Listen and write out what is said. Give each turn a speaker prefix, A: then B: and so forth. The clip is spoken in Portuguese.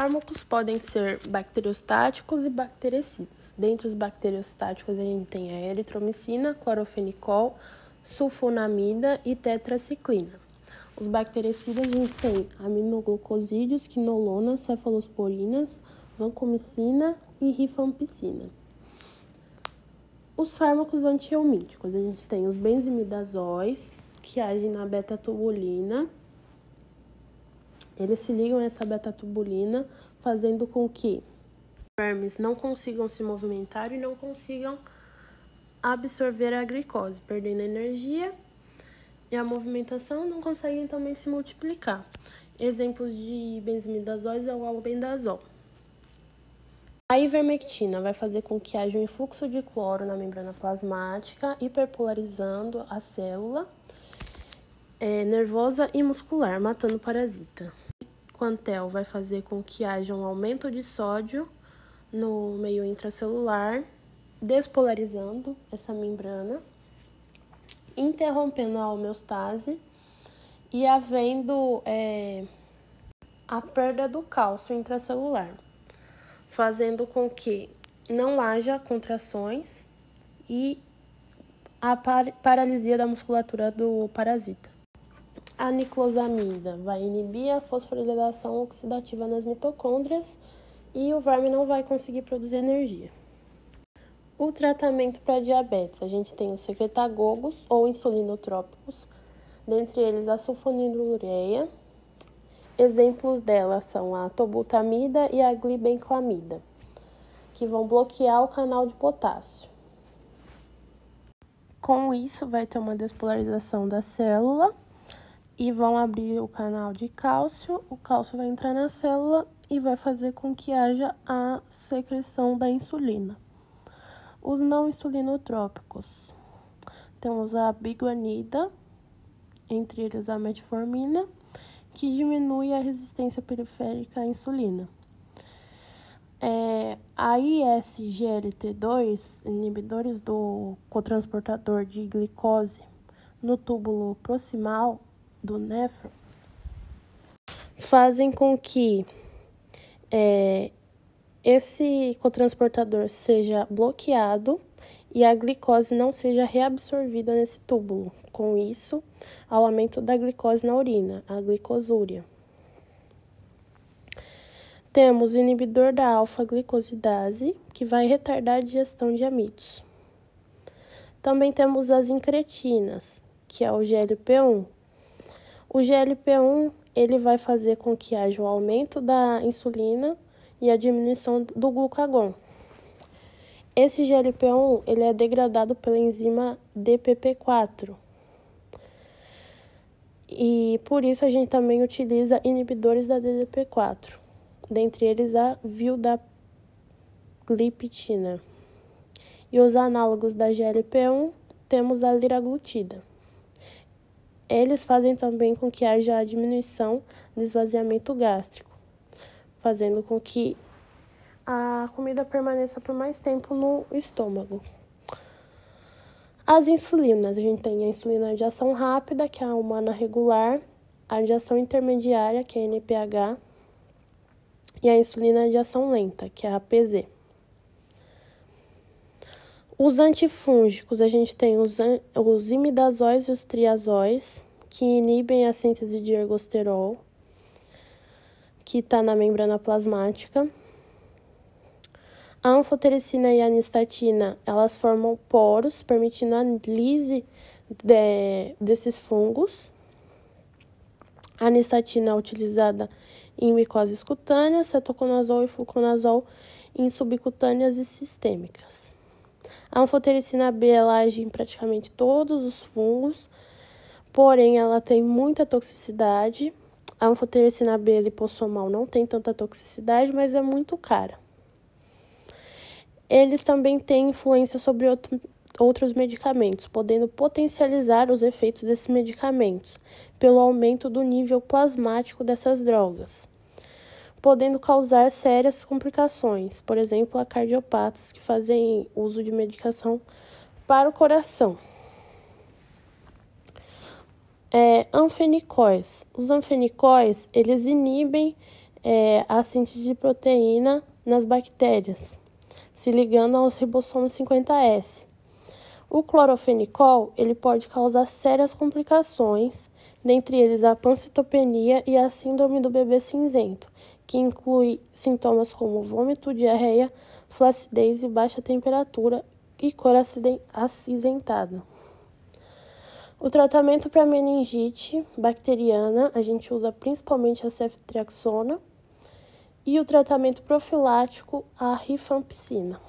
A: Fármacos podem ser bacteriostáticos e bactericidas. Dentre os bacteriostáticos, a gente tem a eritromicina, clorofenicol, sulfonamida e tetraciclina. Os bactericidas, a gente tem aminoglucosídeos, quinolonas, cefalosporinas, vancomicina e rifampicina. Os fármacos antihelmínticos, a gente tem os benzimidazóis, que agem na beta-tubulina, eles se ligam a essa beta-tubulina, fazendo com que vermes não consigam se movimentar e não consigam absorver a glicose, perdendo energia e a movimentação, não conseguem também se multiplicar. Exemplos de benzimidazóis é o albendazol. A ivermectina vai fazer com que haja um influxo de cloro na membrana plasmática, hiperpolarizando a célula é, nervosa e muscular, matando o parasita. Quantel vai fazer com que haja um aumento de sódio no meio intracelular, despolarizando essa membrana, interrompendo a homeostase e havendo é, a perda do cálcio intracelular, fazendo com que não haja contrações e a paralisia da musculatura do parasita. A niclosamida vai inibir a fosforilação oxidativa nas mitocôndrias e o verme não vai conseguir produzir energia. O tratamento para diabetes, a gente tem os secretagogos ou insulinotrópicos, dentre eles a sulfonilureia. Exemplos delas são a tobutamida e a glibenclamida, que vão bloquear o canal de potássio. Com isso, vai ter uma despolarização da célula e vão abrir o canal de cálcio. O cálcio vai entrar na célula e vai fazer com que haja a secreção da insulina. Os não insulinotrópicos. Temos a biguanida, entre eles a metformina, que diminui a resistência periférica à insulina. É, a ISGLT2, inibidores do cotransportador de glicose no túbulo proximal, do nefro fazem com que é, esse cotransportador seja bloqueado e a glicose não seja reabsorvida nesse túbulo. Com isso, ao aumento da glicose na urina, a glicosúria. Temos o inibidor da alfa-glicosidase, que vai retardar a digestão de amidos. Também temos as incretinas, que é o GLP-1, o GLP-1 ele vai fazer com que haja o aumento da insulina e a diminuição do glucagon. Esse GLP-1 ele é degradado pela enzima DPP4. E por isso a gente também utiliza inibidores da DPP4, dentre eles a vildagliptina. E os análogos da GLP-1 temos a liraglutida. Eles fazem também com que haja a diminuição do esvaziamento gástrico, fazendo com que a comida permaneça por mais tempo no estômago. As insulinas, a gente tem a insulina de ação rápida, que é a humana regular, a de ação intermediária, que é a NPH, e a insulina de ação lenta, que é a APZ. Os antifúngicos, a gente tem os, os imidazóis e os triazóis, que inibem a síntese de ergosterol, que está na membrana plasmática. A anfotericina e a anistatina, elas formam poros, permitindo a lise de, desses fungos. A anistatina é utilizada em micoses cutâneas, cetoconazol e fluconazol em subcutâneas e sistêmicas. A anfotericina B ela age em praticamente todos os fungos, porém ela tem muita toxicidade. A anfotericina B lipossomal não tem tanta toxicidade, mas é muito cara. Eles também têm influência sobre outro, outros medicamentos, podendo potencializar os efeitos desses medicamentos pelo aumento do nível plasmático dessas drogas podendo causar sérias complicações, por exemplo, a cardiopatas que fazem uso de medicação para o coração. É, anfenicóis. Os anfenicóis, eles inibem é, a síntese de proteína nas bactérias, se ligando aos ribossomos 50S. O clorofenicol ele pode causar sérias complicações, dentre eles a pancitopenia e a síndrome do bebê cinzento, que inclui sintomas como vômito, diarreia, flacidez e baixa temperatura e cor acinzentada. O tratamento para meningite bacteriana, a gente usa principalmente a ceftriaxona e o tratamento profilático, a rifampicina.